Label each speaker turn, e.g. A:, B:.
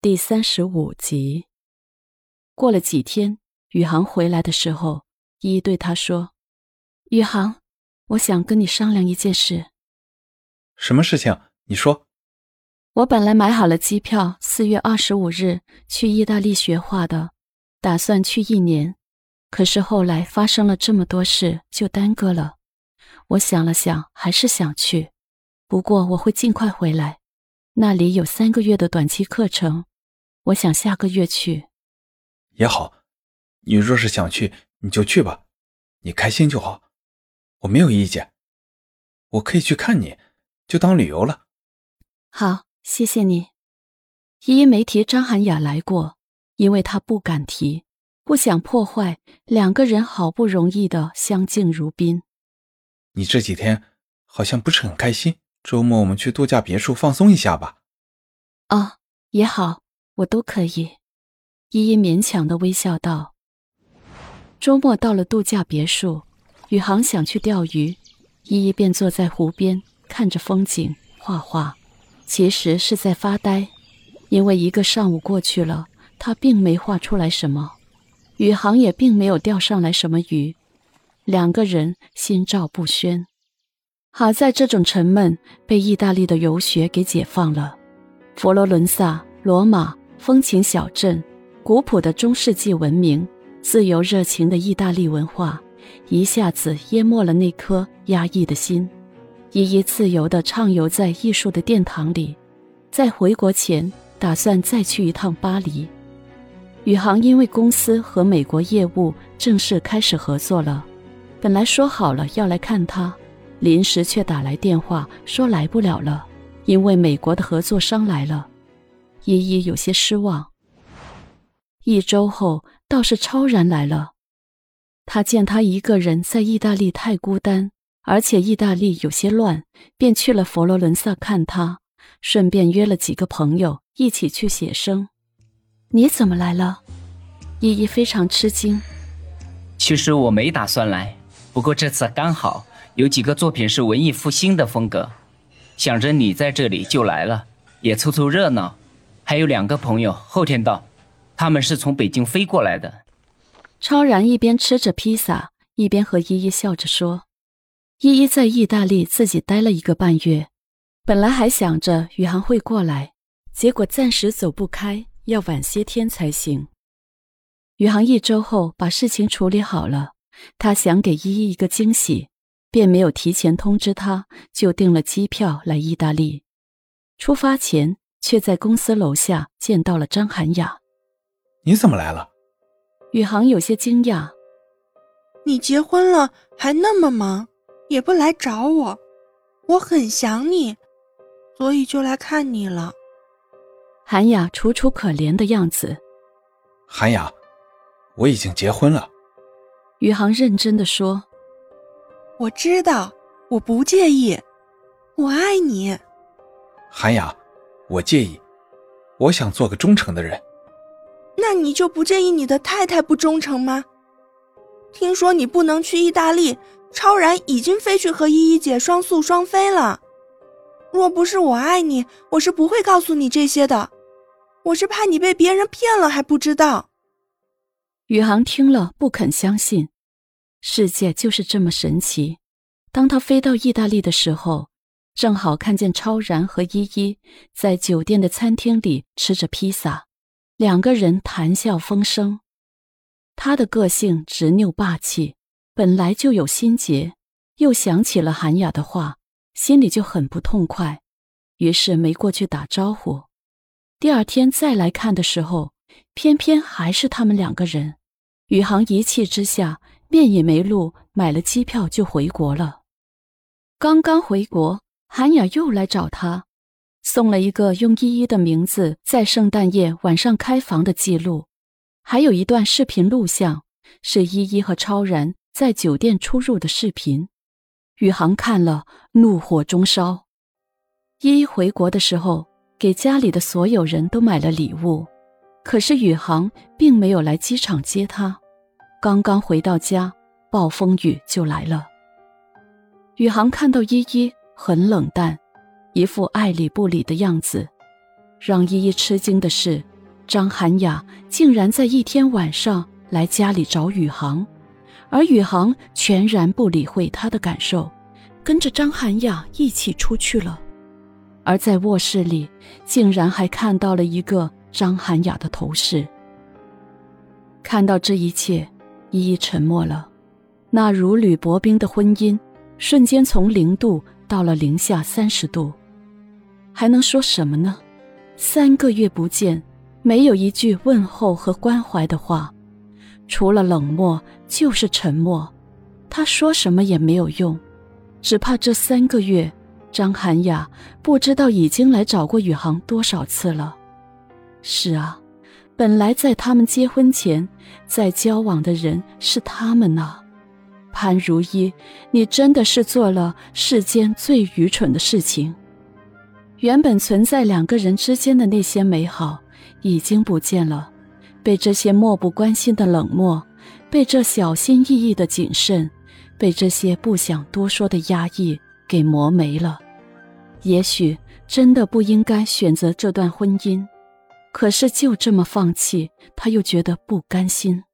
A: 第三十五集。过了几天，宇航回来的时候，依依对他说：“宇航，我想跟你商量一件事。
B: 什么事情？你说。
A: 我本来买好了机票，四月二十五日去意大利学画的，打算去一年。可是后来发生了这么多事，就耽搁了。我想了想，还是想去。不过我会尽快回来。那里有三个月的短期课程。”我想下个月去，
B: 也好。你若是想去，你就去吧，你开心就好，我没有意见。我可以去看你，就当旅游了。
A: 好，谢谢你。依依没提张涵雅来过，因为她不敢提，不想破坏两个人好不容易的相敬如宾。
B: 你这几天好像不是很开心，周末我们去度假别墅放松一下吧。
A: 啊，也好。我都可以，依依勉强的微笑道。周末到了度假别墅，宇航想去钓鱼，依依便坐在湖边看着风景画画，其实是在发呆，因为一个上午过去了，他并没画出来什么，宇航也并没有钓上来什么鱼，两个人心照不宣。好在这种沉闷被意大利的游学给解放了，佛罗伦萨、罗马。风情小镇，古朴的中世纪文明，自由热情的意大利文化，一下子淹没了那颗压抑的心。依依自由地畅游在艺术的殿堂里，在回国前打算再去一趟巴黎。宇航因为公司和美国业务正式开始合作了，本来说好了要来看他，临时却打来电话说来不了了，因为美国的合作商来了。依依有些失望。一周后，倒是超然来了。他见他一个人在意大利太孤单，而且意大利有些乱，便去了佛罗伦萨看他，顺便约了几个朋友一起去写生。你怎么来了？依依非常吃惊。
C: 其实我没打算来，不过这次刚好有几个作品是文艺复兴的风格，想着你在这里就来了，也凑凑热闹。还有两个朋友后天到，他们是从北京飞过来的。
A: 超然一边吃着披萨，一边和依依笑着说：“依依在意大利自己待了一个半月，本来还想着宇航会过来，结果暂时走不开，要晚些天才行。宇航一周后把事情处理好了，他想给依依一个惊喜，便没有提前通知他，就订了机票来意大利。出发前。”却在公司楼下见到了张涵雅。
B: 你怎么来了？
A: 宇航有些惊讶。
D: 你结婚了还那么忙，也不来找我，我很想你，所以就来看你了。
A: 韩雅楚楚可怜的样子。
B: 韩雅，我已经结婚了。
A: 宇航认真的说。
D: 我知道，我不介意，我爱你。
B: 韩雅。我介意，我想做个忠诚的人。
D: 那你就不介意你的太太不忠诚吗？听说你不能去意大利，超然已经飞去和依依姐双宿双飞了。若不是我爱你，我是不会告诉你这些的。我是怕你被别人骗了还不知道。
A: 宇航听了不肯相信，世界就是这么神奇。当他飞到意大利的时候。正好看见超然和依依在酒店的餐厅里吃着披萨，两个人谈笑风生。他的个性执拗霸气，本来就有心结，又想起了韩雅的话，心里就很不痛快，于是没过去打招呼。第二天再来看的时候，偏偏还是他们两个人。宇航一气之下，面也没露，买了机票就回国了。刚刚回国。韩雅又来找他，送了一个用依依的名字在圣诞夜晚上开房的记录，还有一段视频录像，是依依和超然在酒店出入的视频。宇航看了，怒火中烧。依依回国的时候，给家里的所有人都买了礼物，可是宇航并没有来机场接她。刚刚回到家，暴风雨就来了。宇航看到依依。很冷淡，一副爱理不理的样子。让依依吃惊的是，张涵雅竟然在一天晚上来家里找宇航，而宇航全然不理会她的感受，跟着张涵雅一起出去了。而在卧室里，竟然还看到了一个张涵雅的头饰。看到这一切，依依沉默了。那如履薄冰的婚姻，瞬间从零度到了零下三十度，还能说什么呢？三个月不见，没有一句问候和关怀的话，除了冷漠就是沉默。他说什么也没有用，只怕这三个月，张涵雅不知道已经来找过宇航多少次了。是啊，本来在他们结婚前，在交往的人是他们呐。潘如意，你真的是做了世间最愚蠢的事情。原本存在两个人之间的那些美好，已经不见了，被这些漠不关心的冷漠，被这小心翼翼的谨慎，被这些不想多说的压抑给磨没了。也许真的不应该选择这段婚姻，可是就这么放弃，他又觉得不甘心。